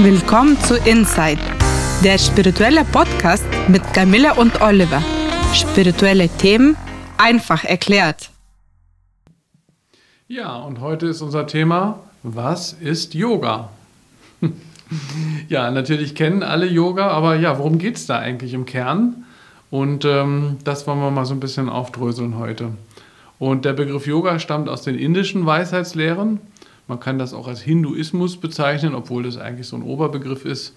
Willkommen zu Inside, der spirituelle Podcast mit Camilla und Oliver. Spirituelle Themen einfach erklärt. Ja, und heute ist unser Thema, was ist Yoga? ja, natürlich kennen alle Yoga, aber ja, worum geht es da eigentlich im Kern? Und ähm, das wollen wir mal so ein bisschen aufdröseln heute. Und der Begriff Yoga stammt aus den indischen Weisheitslehren man kann das auch als Hinduismus bezeichnen, obwohl das eigentlich so ein Oberbegriff ist.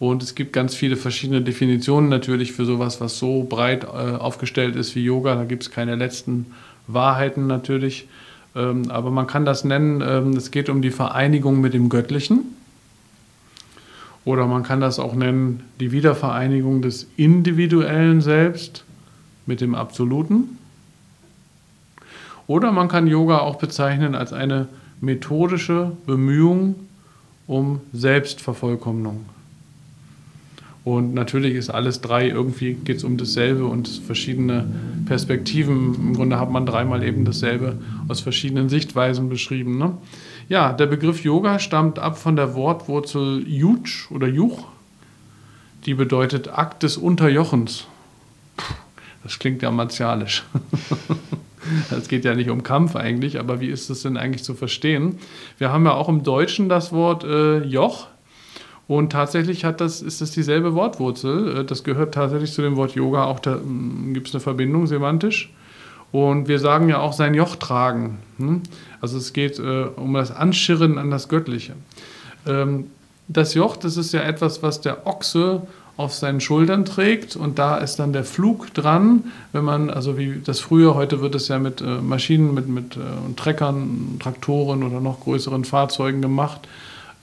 Und es gibt ganz viele verschiedene Definitionen natürlich für sowas, was so breit äh, aufgestellt ist wie Yoga. Da gibt es keine letzten Wahrheiten natürlich. Ähm, aber man kann das nennen, ähm, es geht um die Vereinigung mit dem Göttlichen. Oder man kann das auch nennen, die Wiedervereinigung des individuellen Selbst mit dem Absoluten. Oder man kann Yoga auch bezeichnen als eine methodische Bemühung um Selbstvervollkommnung. Und natürlich ist alles drei, irgendwie geht es um dasselbe und verschiedene Perspektiven. Im Grunde hat man dreimal eben dasselbe aus verschiedenen Sichtweisen beschrieben. Ne? Ja, der Begriff Yoga stammt ab von der Wortwurzel Juch oder Juch, die bedeutet Akt des Unterjochens. Das klingt ja martialisch. Es geht ja nicht um Kampf eigentlich, aber wie ist das denn eigentlich zu verstehen? Wir haben ja auch im Deutschen das Wort äh, Joch. Und tatsächlich hat das, ist das dieselbe Wortwurzel. Äh, das gehört tatsächlich zu dem Wort Yoga. Auch da hm, gibt es eine Verbindung semantisch. Und wir sagen ja auch sein Joch tragen. Hm? Also es geht äh, um das Anschirren an das Göttliche. Ähm, das Joch, das ist ja etwas, was der Ochse auf seinen Schultern trägt und da ist dann der Flug dran, wenn man, also wie das früher, heute wird es ja mit äh, Maschinen, mit, mit äh, Treckern, Traktoren oder noch größeren Fahrzeugen gemacht,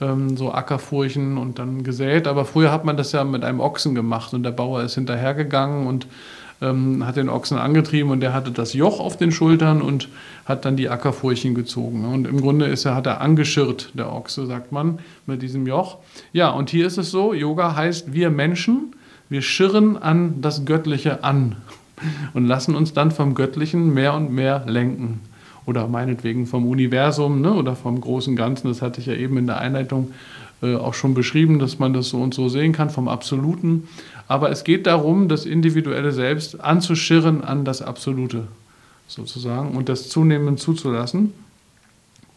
ähm, so Ackerfurchen und dann gesät, aber früher hat man das ja mit einem Ochsen gemacht und der Bauer ist hinterhergegangen und ähm, hat den Ochsen angetrieben und der hatte das Joch auf den Schultern und hat dann die Ackerfurchen gezogen. Und im Grunde ist er, hat er angeschirrt, der Ochse, sagt man, mit diesem Joch. Ja, und hier ist es so, Yoga heißt, wir Menschen, wir schirren an das Göttliche an und lassen uns dann vom Göttlichen mehr und mehr lenken. Oder meinetwegen vom Universum ne, oder vom großen Ganzen. Das hatte ich ja eben in der Einleitung auch schon beschrieben, dass man das so und so sehen kann, vom Absoluten. Aber es geht darum, das individuelle Selbst anzuschirren an das Absolute sozusagen und das zunehmend zuzulassen.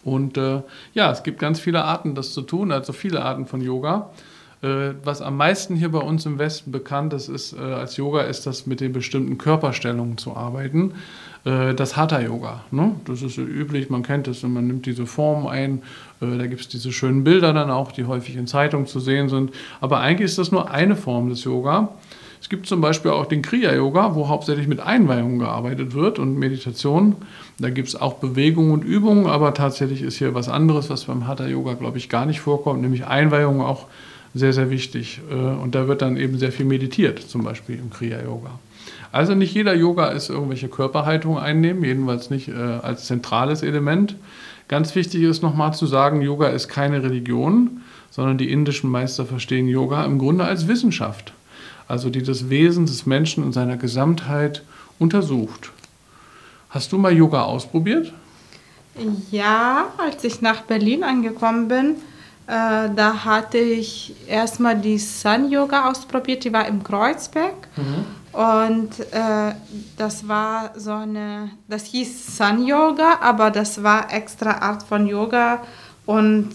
Und äh, ja, es gibt ganz viele Arten, das zu tun, also viele Arten von Yoga. Äh, was am meisten hier bei uns im Westen bekannt ist, ist äh, als Yoga, ist das mit den bestimmten Körperstellungen zu arbeiten. Äh, das Hatha-Yoga. Ne? Das ist üblich, man kennt es, man nimmt diese Form ein. Äh, da gibt es diese schönen Bilder dann auch, die häufig in Zeitungen zu sehen sind. Aber eigentlich ist das nur eine Form des Yoga. Es gibt zum Beispiel auch den Kriya-Yoga, wo hauptsächlich mit Einweihungen gearbeitet wird und Meditation. Da gibt es auch Bewegungen und Übungen, aber tatsächlich ist hier was anderes, was beim Hatha-Yoga, glaube ich, gar nicht vorkommt, nämlich Einweihungen auch sehr, sehr wichtig. Äh, und da wird dann eben sehr viel meditiert, zum Beispiel im Kriya-Yoga. Also nicht jeder Yoga ist irgendwelche Körperhaltung einnehmen, jedenfalls nicht äh, als zentrales Element. Ganz wichtig ist nochmal zu sagen, Yoga ist keine Religion, sondern die indischen Meister verstehen Yoga im Grunde als Wissenschaft, also die das Wesen des Menschen in seiner Gesamtheit untersucht. Hast du mal Yoga ausprobiert? Ja, als ich nach Berlin angekommen bin, äh, da hatte ich erstmal die Sun Yoga ausprobiert, die war im Kreuzberg. Und äh, das war so eine, das hieß Sun Yoga, aber das war extra Art von Yoga und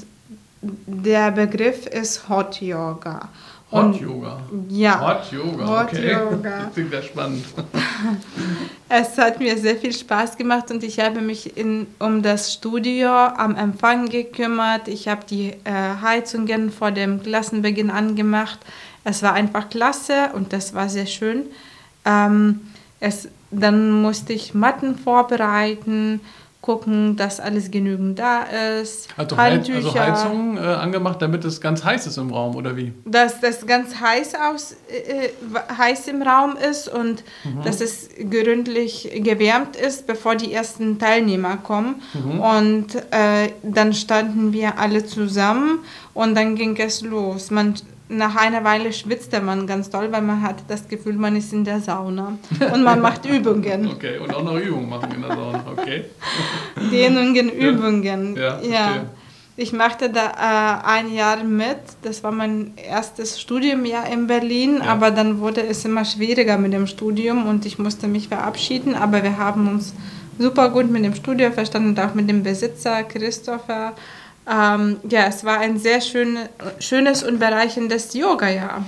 der Begriff ist Hot Yoga. Hot Yoga. Ja. Hot Yoga. Hot okay. Yoga. Klingt ja spannend. es hat mir sehr viel Spaß gemacht und ich habe mich in, um das Studio am Empfang gekümmert. Ich habe die äh, Heizungen vor dem Klassenbeginn angemacht. Es war einfach klasse und das war sehr schön. Ähm, es, dann musste ich Matten vorbereiten, gucken, dass alles genügend da ist. Also, Handtücher. also Heizung äh, angemacht, damit es ganz heiß ist im Raum, oder wie? Dass das ganz heiß, aus, äh, heiß im Raum ist und mhm. dass es gründlich gewärmt ist, bevor die ersten Teilnehmer kommen. Mhm. Und äh, dann standen wir alle zusammen und dann ging es los. Man nach einer Weile schwitzt man ganz doll, weil man hat das Gefühl, man ist in der Sauna und man macht Übungen. Okay, und auch noch Übungen machen in der Sauna, okay. Dehnungen, Übungen, ja. ja. Ich machte da äh, ein Jahr mit. Das war mein erstes Studiumjahr in Berlin, ja. aber dann wurde es immer schwieriger mit dem Studium und ich musste mich verabschieden. Aber wir haben uns super gut mit dem Studio verstanden und auch mit dem Besitzer Christopher. Ähm, ja, es war ein sehr schön, schönes und bereicherndes Yoga-Jahr.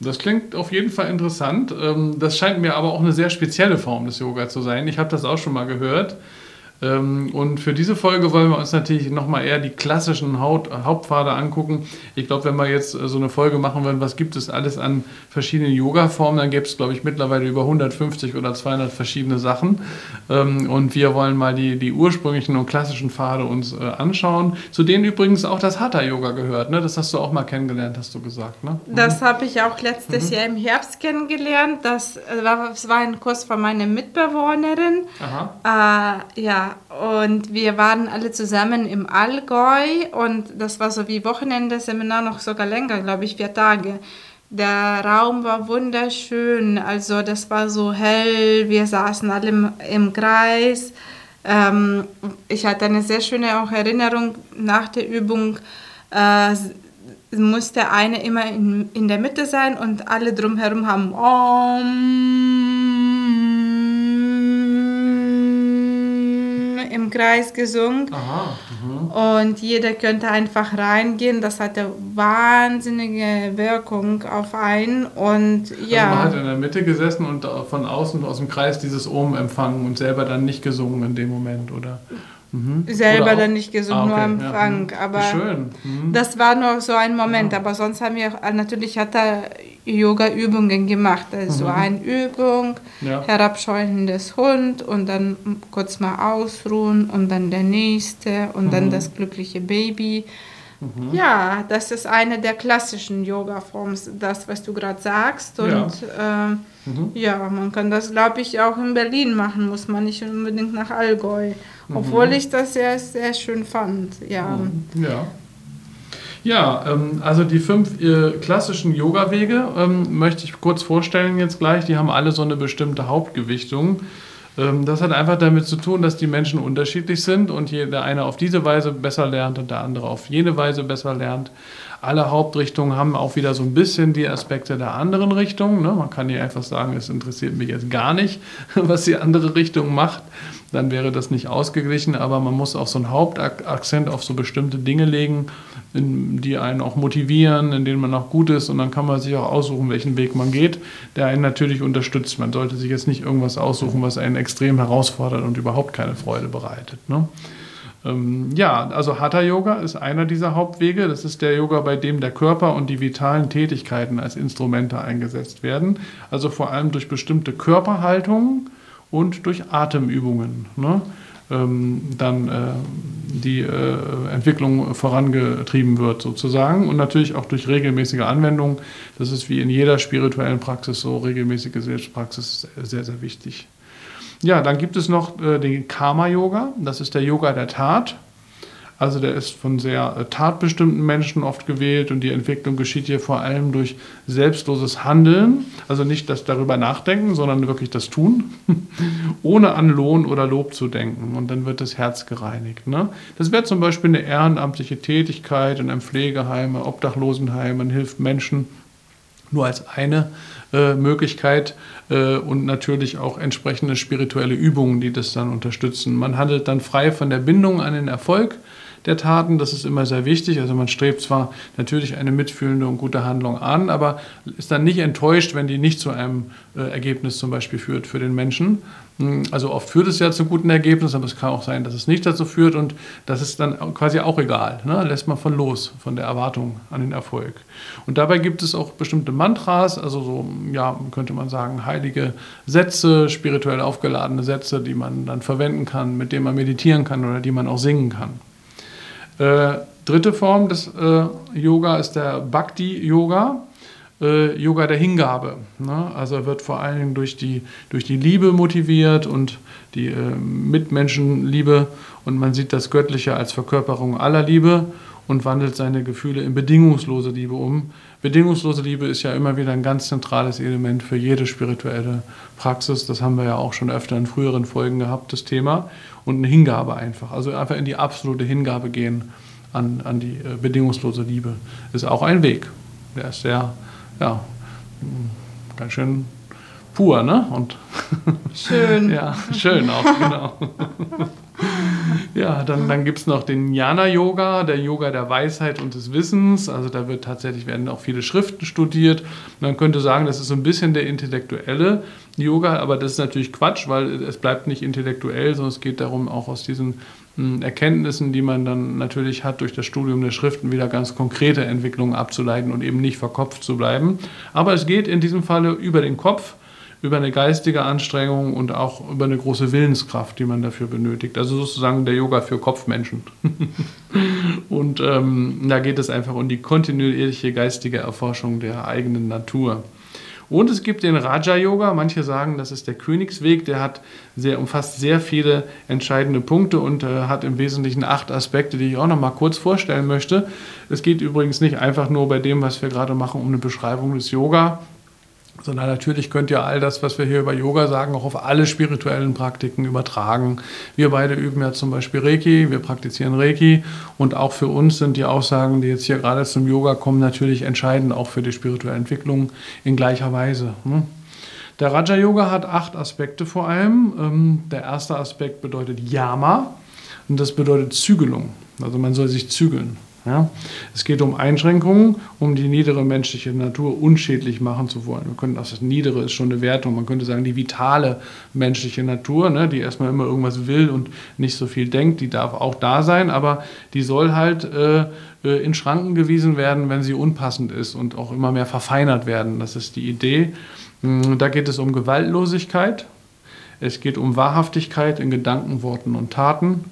Das klingt auf jeden Fall interessant. Ähm, das scheint mir aber auch eine sehr spezielle Form des Yoga zu sein. Ich habe das auch schon mal gehört. Ähm, und für diese Folge wollen wir uns natürlich nochmal eher die klassischen Haut, Hauptpfade angucken. Ich glaube, wenn wir jetzt äh, so eine Folge machen würden, was gibt es alles an verschiedenen Yoga-Formen, dann gäbe es, glaube ich, mittlerweile über 150 oder 200 verschiedene Sachen. Ähm, und wir wollen mal die, die ursprünglichen und klassischen Pfade uns äh, anschauen, zu denen übrigens auch das Hatha-Yoga gehört. Ne? Das hast du auch mal kennengelernt, hast du gesagt. Ne? Mhm. Das habe ich auch letztes mhm. Jahr im Herbst kennengelernt. Das äh, war, das war ein Kurs von meiner Mitbewohnerin. Aha. Äh, und wir waren alle zusammen im Allgäu und das war so wie Wochenende-Seminar, noch sogar länger, glaube ich, vier Tage. Der Raum war wunderschön, also das war so hell, wir saßen alle im, im Kreis. Ähm, ich hatte eine sehr schöne auch Erinnerung nach der Übung. Äh, musste eine immer in, in der Mitte sein und alle drumherum haben Om im Kreis gesungen. Aha, mhm. und jeder könnte einfach reingehen. Das hatte wahnsinnige Wirkung auf einen. Und ja. Also man hat in der Mitte gesessen und von außen aus dem Kreis dieses Ohm empfangen und selber dann nicht gesungen in dem Moment, oder? Mhm. Selber dann nicht gesungen, ah, okay. nur am Frank. Ja. Aber Schön. Mhm. das war nur so ein Moment. Ja. Aber sonst haben wir natürlich hat er Yoga-Übungen gemacht. Also mhm. eine Übung, ja. herabscheuendes Hund und dann kurz mal ausruhen und dann der nächste und mhm. dann das glückliche Baby. Mhm. Ja, das ist eine der klassischen Yoga-Formen, das, was du gerade sagst. Und ja. Äh, ja, man kann das, glaube ich, auch in Berlin machen, muss man nicht unbedingt nach Allgäu. Obwohl mhm. ich das sehr, sehr schön fand. Ja. Ja. Ja, ähm, also die fünf äh, klassischen Yoga-Wege ähm, möchte ich kurz vorstellen jetzt gleich. Die haben alle so eine bestimmte Hauptgewichtung. Ähm, das hat einfach damit zu tun, dass die Menschen unterschiedlich sind und der eine auf diese Weise besser lernt und der andere auf jene Weise besser lernt. Alle Hauptrichtungen haben auch wieder so ein bisschen die Aspekte der anderen Richtung. Ne? Man kann nicht einfach sagen, es interessiert mich jetzt gar nicht, was die andere Richtung macht dann wäre das nicht ausgeglichen, aber man muss auch so einen Hauptakzent auf so bestimmte Dinge legen, die einen auch motivieren, in denen man auch gut ist und dann kann man sich auch aussuchen, welchen Weg man geht, der einen natürlich unterstützt. Man sollte sich jetzt nicht irgendwas aussuchen, was einen extrem herausfordert und überhaupt keine Freude bereitet. Ne? Ähm, ja, also Hatha Yoga ist einer dieser Hauptwege. Das ist der Yoga, bei dem der Körper und die vitalen Tätigkeiten als Instrumente eingesetzt werden. Also vor allem durch bestimmte Körperhaltungen und durch Atemübungen ne, ähm, dann äh, die äh, Entwicklung vorangetrieben wird sozusagen und natürlich auch durch regelmäßige Anwendung. Das ist wie in jeder spirituellen Praxis so, regelmäßige Selbstpraxis sehr, sehr wichtig. Ja, dann gibt es noch äh, den Karma-Yoga, das ist der Yoga der Tat. Also der ist von sehr äh, tatbestimmten Menschen oft gewählt und die Entwicklung geschieht hier vor allem durch selbstloses Handeln, also nicht das darüber nachdenken, sondern wirklich das Tun, ohne an Lohn oder Lob zu denken. Und dann wird das Herz gereinigt. Ne? Das wäre zum Beispiel eine ehrenamtliche Tätigkeit in einem Pflegeheim, Obdachlosenheim, man hilft Menschen nur als eine äh, Möglichkeit äh, und natürlich auch entsprechende spirituelle Übungen, die das dann unterstützen. Man handelt dann frei von der Bindung an den Erfolg, der Taten. Das ist immer sehr wichtig. Also man strebt zwar natürlich eine mitfühlende und gute Handlung an, aber ist dann nicht enttäuscht, wenn die nicht zu einem äh, Ergebnis zum Beispiel führt für den Menschen. Also oft führt es ja zu guten Ergebnissen, aber es kann auch sein, dass es nicht dazu führt und das ist dann quasi auch egal. Ne? Lässt man von los, von der Erwartung an den Erfolg. Und dabei gibt es auch bestimmte Mantras, also so, ja, könnte man sagen, heilige Sätze, spirituell aufgeladene Sätze, die man dann verwenden kann, mit denen man meditieren kann oder die man auch singen kann. Äh, dritte Form des äh, Yoga ist der Bhakti-Yoga. Äh, Yoga der Hingabe. Ne? Also er wird vor allen Dingen durch die, durch die Liebe motiviert und die äh, Mitmenschenliebe und man sieht das Göttliche als Verkörperung aller Liebe und wandelt seine Gefühle in bedingungslose Liebe um. Bedingungslose Liebe ist ja immer wieder ein ganz zentrales Element für jede spirituelle Praxis. Das haben wir ja auch schon öfter in früheren Folgen gehabt, das Thema und eine Hingabe einfach. Also einfach in die absolute Hingabe gehen an, an die äh, bedingungslose Liebe. Ist auch ein Weg. Der ist sehr, ja, ganz schön pur, ne? Und schön. ja, schön auch, genau. Ja, dann, dann gibt es noch den Jnana-Yoga, der Yoga der Weisheit und des Wissens. Also da wird tatsächlich werden auch viele Schriften studiert. Man könnte sagen, das ist so ein bisschen der intellektuelle Yoga, aber das ist natürlich Quatsch, weil es bleibt nicht intellektuell, sondern es geht darum, auch aus diesen Erkenntnissen, die man dann natürlich hat durch das Studium der Schriften, wieder ganz konkrete Entwicklungen abzuleiten und eben nicht verkopft zu bleiben. Aber es geht in diesem Falle über den Kopf über eine geistige Anstrengung und auch über eine große Willenskraft, die man dafür benötigt. Also sozusagen der Yoga für Kopfmenschen. und ähm, da geht es einfach um die kontinuierliche geistige Erforschung der eigenen Natur. Und es gibt den Raja Yoga. Manche sagen, das ist der Königsweg. Der hat sehr, umfasst sehr viele entscheidende Punkte und äh, hat im Wesentlichen acht Aspekte, die ich auch noch mal kurz vorstellen möchte. Es geht übrigens nicht einfach nur bei dem, was wir gerade machen, um eine Beschreibung des Yoga, sondern natürlich könnt ihr all das, was wir hier über Yoga sagen, auch auf alle spirituellen Praktiken übertragen. Wir beide üben ja zum Beispiel Reiki, wir praktizieren Reiki und auch für uns sind die Aussagen, die jetzt hier gerade zum Yoga kommen, natürlich entscheidend auch für die spirituelle Entwicklung in gleicher Weise. Ne? Der Raja Yoga hat acht Aspekte vor allem. Ähm, der erste Aspekt bedeutet Yama und das bedeutet Zügelung. Also man soll sich zügeln. Ja? Es geht um Einschränkungen, um die niedere menschliche Natur unschädlich machen zu wollen. Wir können, das Niedere ist schon eine Wertung. Man könnte sagen, die vitale menschliche Natur, ne, die erstmal immer irgendwas will und nicht so viel denkt, die darf auch da sein, aber die soll halt äh, äh, in Schranken gewiesen werden, wenn sie unpassend ist und auch immer mehr verfeinert werden. Das ist die Idee. Hm, da geht es um Gewaltlosigkeit. Es geht um Wahrhaftigkeit in Gedanken, Worten und Taten.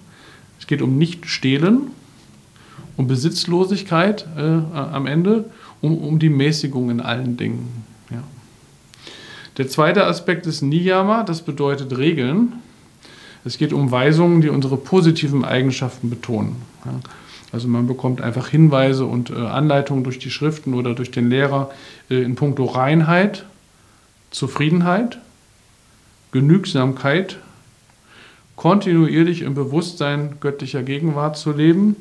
Es geht um Nicht-Stehlen um Besitzlosigkeit äh, am Ende, um, um die Mäßigung in allen Dingen. Ja. Der zweite Aspekt ist Niyama, das bedeutet Regeln. Es geht um Weisungen, die unsere positiven Eigenschaften betonen. Ja. Also man bekommt einfach Hinweise und äh, Anleitungen durch die Schriften oder durch den Lehrer äh, in puncto Reinheit, Zufriedenheit, Genügsamkeit, kontinuierlich im Bewusstsein göttlicher Gegenwart zu leben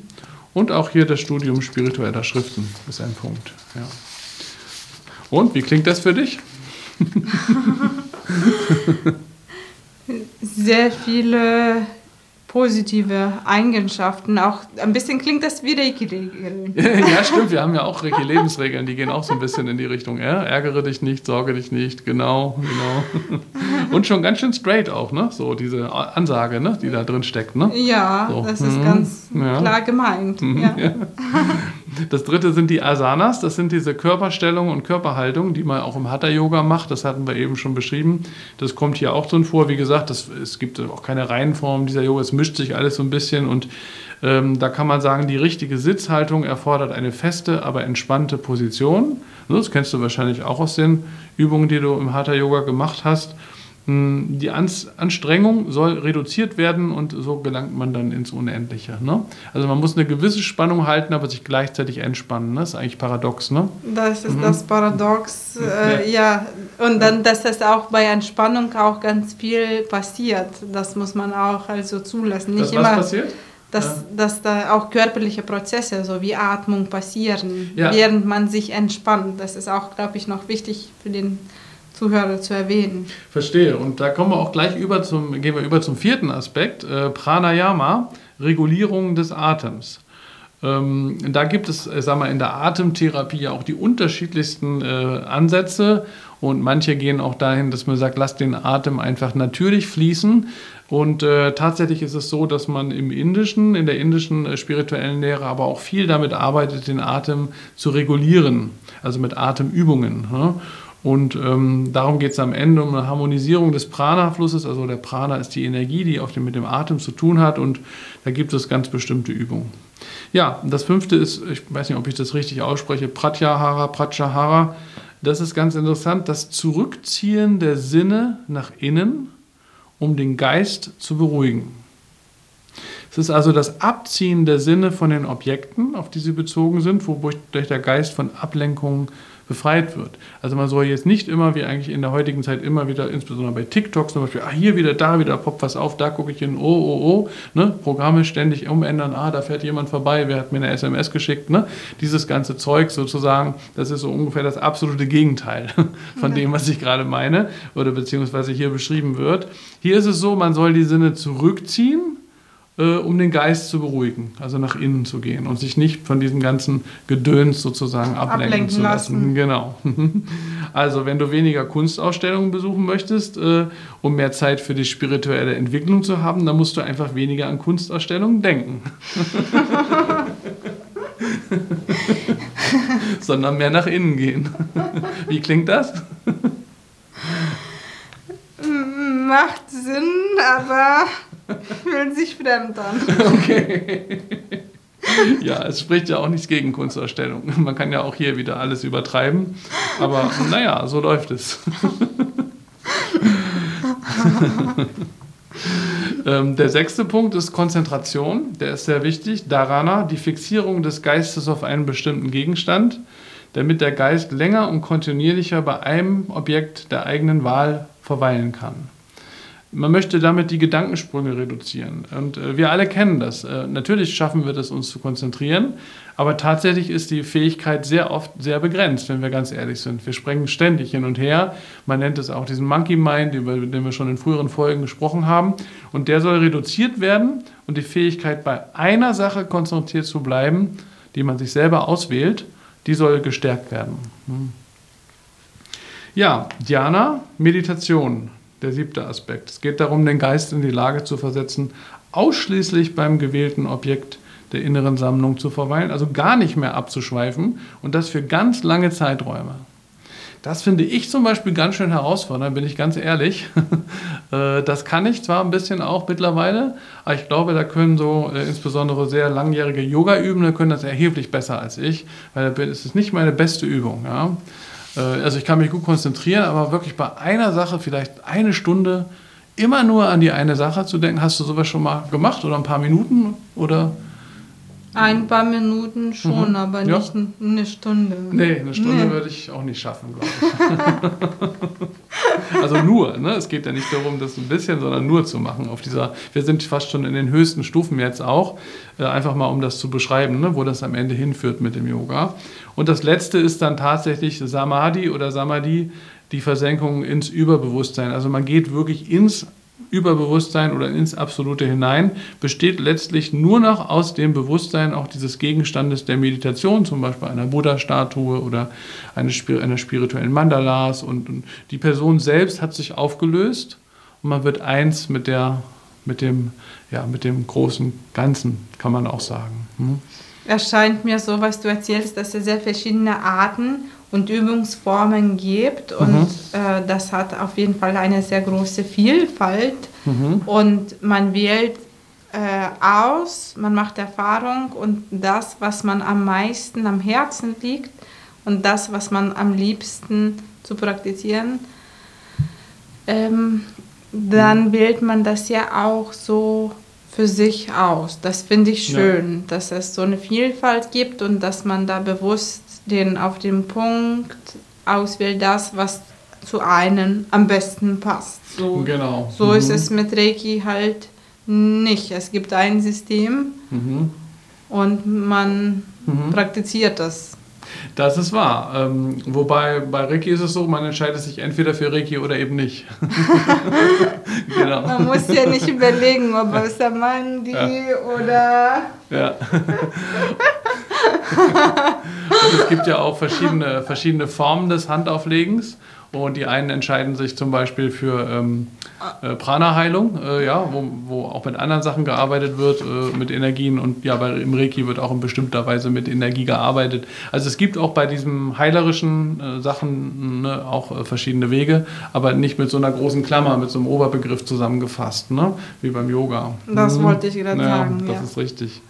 und auch hier das Studium spiritueller Schriften ist ein Punkt. Ja. Und wie klingt das für dich? Sehr viele positive Eigenschaften. Auch ein bisschen klingt das wie Reiki-Regeln. ja, stimmt. Wir haben ja auch Reiki-Lebensregeln, die gehen auch so ein bisschen in die Richtung. Ja? Ärgere dich nicht, sorge dich nicht. Genau, genau. Und schon ganz schön straight auch, ne? So diese Ansage, ne? die da drin steckt. Ne? Ja, so. das ist mhm. ganz ja. klar gemeint. Mhm. Ja. Das dritte sind die Asanas. Das sind diese Körperstellungen und Körperhaltungen, die man auch im Hatha-Yoga macht. Das hatten wir eben schon beschrieben. Das kommt hier auch drin vor. Wie gesagt, das, es gibt auch keine Reihenform dieser Yoga. Es mischt sich alles so ein bisschen und ähm, da kann man sagen, die richtige Sitzhaltung erfordert eine feste, aber entspannte Position. Das kennst du wahrscheinlich auch aus den Übungen, die du im Hatha-Yoga gemacht hast. Hm, die Anstrengung soll reduziert werden und so gelangt man dann ins Unendliche. Ne? Also man muss eine gewisse Spannung halten, aber sich gleichzeitig entspannen. Ne? Das ist eigentlich paradox. Ne? Das ist mhm. das Paradox, äh, ja. ja. Und dann, dass das auch bei Entspannung auch ganz viel passiert. Das muss man auch also zulassen. Nicht das, immer, passiert? Dass, ja. dass da auch körperliche Prozesse, so wie Atmung, passieren, ja. während man sich entspannt. Das ist auch, glaube ich, noch wichtig für den Zuhörer zu erwähnen. Verstehe. Und da kommen wir auch gleich über zum, gehen wir über zum vierten Aspekt, äh, Pranayama, Regulierung des Atems. Ähm, da gibt es, äh, wir, in der Atemtherapie ja auch die unterschiedlichsten äh, Ansätze und manche gehen auch dahin, dass man sagt, lass den Atem einfach natürlich fließen. Und äh, tatsächlich ist es so, dass man im indischen, in der indischen äh, spirituellen Lehre aber auch viel damit arbeitet, den Atem zu regulieren, also mit Atemübungen. Ne? Und ähm, darum geht es am Ende um eine Harmonisierung des Prana-Flusses. Also der Prana ist die Energie, die dem, mit dem Atem zu tun hat. Und da gibt es ganz bestimmte Übungen. Ja, das fünfte ist, ich weiß nicht, ob ich das richtig ausspreche, Pratyahara, Pratyahara. Das ist ganz interessant, das Zurückziehen der Sinne nach innen, um den Geist zu beruhigen. Es ist also das Abziehen der Sinne von den Objekten, auf die sie bezogen sind, wodurch der Geist von Ablenkungen befreit wird. Also man soll jetzt nicht immer, wie eigentlich in der heutigen Zeit immer wieder, insbesondere bei TikTok zum Beispiel, ah, hier wieder, da wieder, poppt was auf, da gucke ich hin, oh, oh, oh, ne? Programme ständig umändern, ah, da fährt jemand vorbei, wer hat mir eine SMS geschickt, ne? Dieses ganze Zeug sozusagen, das ist so ungefähr das absolute Gegenteil von ja. dem, was ich gerade meine oder beziehungsweise hier beschrieben wird. Hier ist es so, man soll die Sinne zurückziehen äh, um den Geist zu beruhigen, also nach innen zu gehen und sich nicht von diesem ganzen Gedöns sozusagen ablenken, ablenken zu lassen. lassen. Genau. Also wenn du weniger Kunstausstellungen besuchen möchtest, äh, um mehr Zeit für die spirituelle Entwicklung zu haben, dann musst du einfach weniger an Kunstausstellungen denken. Sondern mehr nach innen gehen. Wie klingt das? Macht Sinn, aber Fühlen sich fremd an. Okay. Ja, es spricht ja auch nichts gegen Kunstausstellung. Man kann ja auch hier wieder alles übertreiben. Aber naja, so läuft es. ähm, der sechste Punkt ist Konzentration. Der ist sehr wichtig. Dharana, die Fixierung des Geistes auf einen bestimmten Gegenstand, damit der Geist länger und kontinuierlicher bei einem Objekt der eigenen Wahl verweilen kann. Man möchte damit die Gedankensprünge reduzieren. Und äh, wir alle kennen das. Äh, natürlich schaffen wir das, uns zu konzentrieren, aber tatsächlich ist die Fähigkeit sehr oft sehr begrenzt, wenn wir ganz ehrlich sind. Wir sprengen ständig hin und her. Man nennt es auch diesen Monkey Mind, über den wir schon in früheren Folgen gesprochen haben. Und der soll reduziert werden und die Fähigkeit, bei einer Sache konzentriert zu bleiben, die man sich selber auswählt, die soll gestärkt werden. Hm. Ja, Diana, Meditation der siebte Aspekt. Es geht darum, den Geist in die Lage zu versetzen, ausschließlich beim gewählten Objekt der inneren Sammlung zu verweilen, also gar nicht mehr abzuschweifen und das für ganz lange Zeiträume. Das finde ich zum Beispiel ganz schön herausfordernd, bin ich ganz ehrlich. Äh, das kann ich zwar ein bisschen auch mittlerweile, aber ich glaube, da können so äh, insbesondere sehr langjährige Yoga-Übende können das erheblich besser als ich, weil es ist nicht meine beste Übung. Ja? Äh, also ich kann mich gut konzentrieren, aber wirklich bei einer Sache vielleicht eine Stunde immer nur an die eine Sache zu denken. Hast du sowas schon mal gemacht oder ein paar Minuten oder? Ein paar Minuten schon, mhm. aber ja. nicht eine Stunde. Nee, eine Stunde nee. würde ich auch nicht schaffen, glaube ich. also nur, ne? es geht ja nicht darum, das ein bisschen, sondern nur zu machen. Auf dieser, wir sind fast schon in den höchsten Stufen jetzt auch, äh, einfach mal um das zu beschreiben, ne? wo das am Ende hinführt mit dem Yoga. Und das letzte ist dann tatsächlich Samadhi oder Samadhi, die Versenkung ins Überbewusstsein. Also man geht wirklich ins Überbewusstsein oder ins Absolute hinein, besteht letztlich nur noch aus dem Bewusstsein auch dieses Gegenstandes der Meditation, zum Beispiel einer Buddha-Statue oder einer, spirituellen Mandalas. Und, die Person selbst hat sich aufgelöst und man wird eins mit, der, mit, dem, ja, mit dem großen Ganzen, kann man auch sagen. Hm? Erscheint mir so, was du erzählst, dass es sehr verschiedene Arten und Übungsformen gibt. Und mhm. äh, das hat auf jeden Fall eine sehr große Vielfalt. Mhm. Und man wählt äh, aus, man macht Erfahrung und das, was man am meisten am Herzen liegt und das, was man am liebsten zu praktizieren, ähm, dann wählt man das ja auch so für sich aus. Das finde ich schön, ja. dass es so eine Vielfalt gibt und dass man da bewusst den auf den Punkt auswählt, das, was zu einem am besten passt. So, genau. so mhm. ist es mit Reiki halt nicht. Es gibt ein System mhm. und man mhm. praktiziert das. Das ist wahr. Ähm, wobei bei Reiki ist es so, man entscheidet sich entweder für Reiki oder eben nicht. genau. Man muss ja nicht überlegen, ob es Samandi ja. oder. Ja. Es gibt ja auch verschiedene, verschiedene Formen des Handauflegens. Und die einen entscheiden sich zum Beispiel für ähm, äh, Prana-Heilung, äh, ja, wo, wo auch mit anderen Sachen gearbeitet wird, äh, mit Energien. Und ja, bei, im Reiki wird auch in bestimmter Weise mit Energie gearbeitet. Also es gibt auch bei diesen heilerischen äh, Sachen ne, auch äh, verschiedene Wege, aber nicht mit so einer großen Klammer, mit so einem Oberbegriff zusammengefasst, ne, wie beim Yoga. Das mhm. wollte ich gerade ja, sagen. Das ja. ist richtig.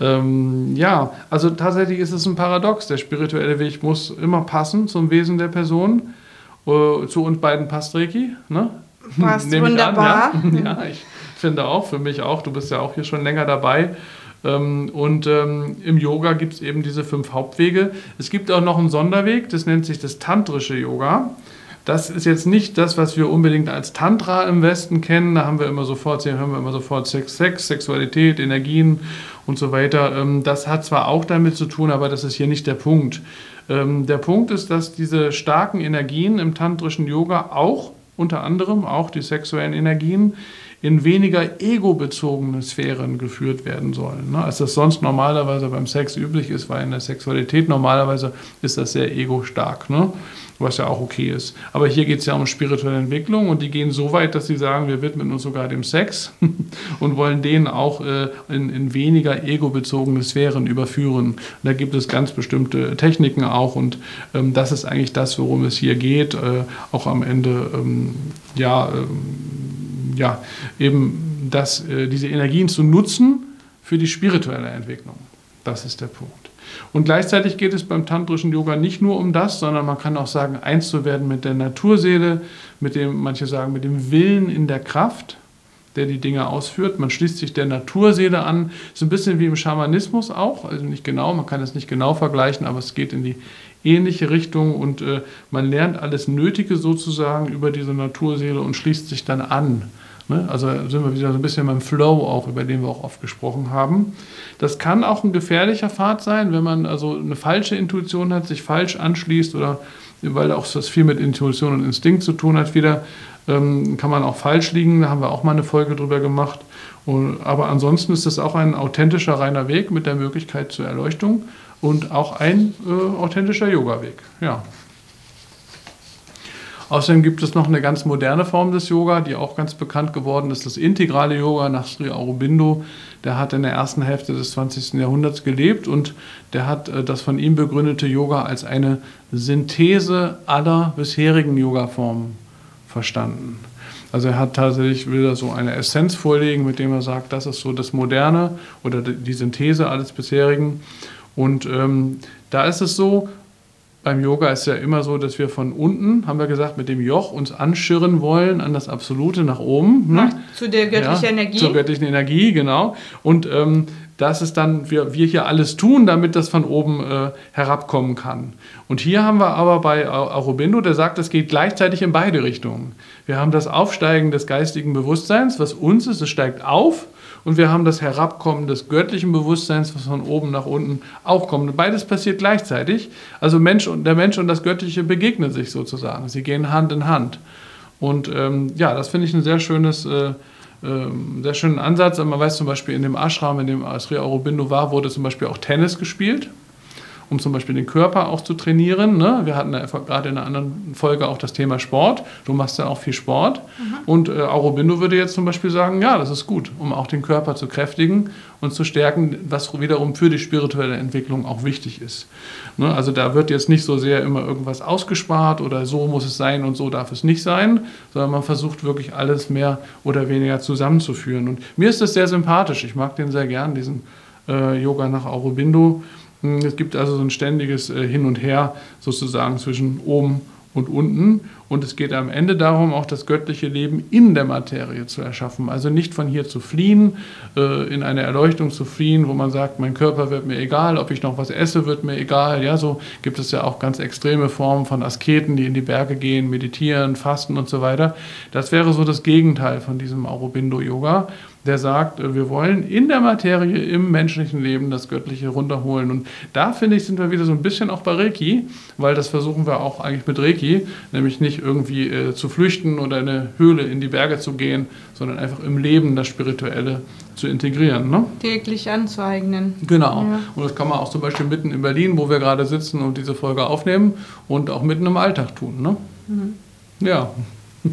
Ähm, ja, also tatsächlich ist es ein Paradox. Der spirituelle Weg muss immer passen zum Wesen der Person. Äh, zu uns beiden passt Reiki. Ne? Passt wunderbar. An, ja. ja, ich finde auch, für mich auch. Du bist ja auch hier schon länger dabei. Ähm, und ähm, im Yoga gibt es eben diese fünf Hauptwege. Es gibt auch noch einen Sonderweg, das nennt sich das tantrische Yoga. Das ist jetzt nicht das, was wir unbedingt als Tantra im Westen kennen. Da haben wir immer sofort, haben wir immer sofort Sex, Sex, Sexualität, Energien und so weiter. Ähm, das hat zwar auch damit zu tun, aber das ist hier nicht der Punkt. Der Punkt ist, dass diese starken Energien im tantrischen Yoga auch unter anderem auch die sexuellen Energien in weniger ego-bezogene Sphären geführt werden sollen, ne, als das sonst normalerweise beim Sex üblich ist, weil in der Sexualität normalerweise ist das sehr ego-stark, ne, was ja auch okay ist. Aber hier geht es ja um spirituelle Entwicklung und die gehen so weit, dass sie sagen, wir widmen uns sogar dem Sex und wollen den auch äh, in, in, weniger ego-bezogene Sphären überführen. Und da gibt es ganz bestimmte Techniken auch und ähm, das ist eigentlich das, worum es hier geht, äh, auch am Ende, ähm, ja, ähm, ja, eben das, äh, diese Energien zu nutzen für die spirituelle Entwicklung. Das ist der Punkt. Und gleichzeitig geht es beim tantrischen Yoga nicht nur um das, sondern man kann auch sagen, eins zu werden mit der Naturseele, mit dem, manche sagen, mit dem Willen in der Kraft, der die Dinge ausführt. Man schließt sich der Naturseele an. So ein bisschen wie im Schamanismus auch, also nicht genau, man kann es nicht genau vergleichen, aber es geht in die ähnliche Richtung und äh, man lernt alles Nötige sozusagen über diese Naturseele und schließt sich dann an Ne? Also sind wir wieder so ein bisschen beim Flow auch, über den wir auch oft gesprochen haben. Das kann auch ein gefährlicher Pfad sein, wenn man also eine falsche Intuition hat, sich falsch anschließt oder weil auch das viel mit Intuition und Instinkt zu tun hat, wieder ähm, kann man auch falsch liegen. Da haben wir auch mal eine Folge drüber gemacht. Und, aber ansonsten ist das auch ein authentischer reiner Weg mit der Möglichkeit zur Erleuchtung und auch ein äh, authentischer Yoga-Weg. Ja. Außerdem gibt es noch eine ganz moderne Form des Yoga, die auch ganz bekannt geworden ist, das integrale Yoga nach Sri Aurobindo. Der hat in der ersten Hälfte des 20. Jahrhunderts gelebt und der hat äh, das von ihm begründete Yoga als eine Synthese aller bisherigen Yoga-Formen verstanden. Also er hat tatsächlich, will so eine Essenz vorlegen, mit dem er sagt, das ist so das Moderne oder die Synthese alles bisherigen. Und ähm, da ist es so, beim Yoga ist ja immer so, dass wir von unten, haben wir gesagt, mit dem Joch uns anschirren wollen an das Absolute nach oben. Ne? Zu der göttlichen ja, Energie. Zur göttlichen Energie, genau. Und ähm, das ist dann, wir, wir hier alles tun, damit das von oben äh, herabkommen kann. Und hier haben wir aber bei Aurobindo, der sagt, es geht gleichzeitig in beide Richtungen. Wir haben das Aufsteigen des geistigen Bewusstseins, was uns ist, es steigt auf und wir haben das Herabkommen des göttlichen Bewusstseins, was von oben nach unten auch kommt. Beides passiert gleichzeitig. Also Mensch und, der Mensch und das Göttliche begegnen sich sozusagen. Sie gehen Hand in Hand. Und ähm, ja, das finde ich ein sehr schönes, äh, äh, sehr schönen Ansatz. Man weiß zum Beispiel in dem Ashram, in dem Sri Aurobindo war, wurde zum Beispiel auch Tennis gespielt um zum Beispiel den Körper auch zu trainieren. Ne? Wir hatten gerade in einer anderen Folge auch das Thema Sport. Du machst ja auch viel Sport. Mhm. Und äh, Aurobindo würde jetzt zum Beispiel sagen, ja, das ist gut, um auch den Körper zu kräftigen und zu stärken, was wiederum für die spirituelle Entwicklung auch wichtig ist. Ne? Also da wird jetzt nicht so sehr immer irgendwas ausgespart oder so muss es sein und so darf es nicht sein, sondern man versucht wirklich alles mehr oder weniger zusammenzuführen. Und mir ist das sehr sympathisch. Ich mag den sehr gern, diesen äh, Yoga nach Aurobindo. Hm, es gibt also so ein ständiges äh, Hin und Her sozusagen zwischen oben und unten. Und es geht am Ende darum, auch das göttliche Leben in der Materie zu erschaffen. Also nicht von hier zu fliehen, äh, in eine Erleuchtung zu fliehen, wo man sagt, mein Körper wird mir egal, ob ich noch was esse, wird mir egal. Ja, so gibt es ja auch ganz extreme Formen von Asketen, die in die Berge gehen, meditieren, fasten und so weiter. Das wäre so das Gegenteil von diesem Aurobindo-Yoga der sagt, äh, wir wollen in der Materie, im menschlichen Leben das Göttliche runterholen. Und da finde ich, sind wir wieder so ein bisschen auch bei Reiki, weil das versuchen wir auch eigentlich mit Reiki, nämlich nicht irgendwie äh, zu flüchten oder in eine Höhle in die Berge zu gehen, sondern einfach im Leben das Spirituelle zu integrieren. Ne? Täglich anzueignen. Genau. Ja. Und das kann man auch zum Beispiel mitten in Berlin, wo wir gerade sitzen und diese Folge aufnehmen und auch mitten im Alltag tun. Ne? Mhm. Ja.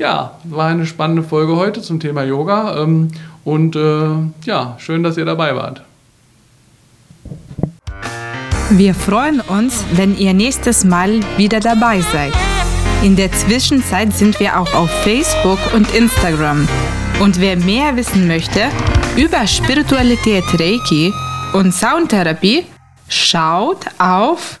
Ja, war eine spannende Folge heute zum Thema Yoga. Ähm, und äh, ja, schön, dass ihr dabei wart. Wir freuen uns, wenn ihr nächstes Mal wieder dabei seid. In der Zwischenzeit sind wir auch auf Facebook und Instagram. Und wer mehr wissen möchte über Spiritualität Reiki und Soundtherapie, schaut auf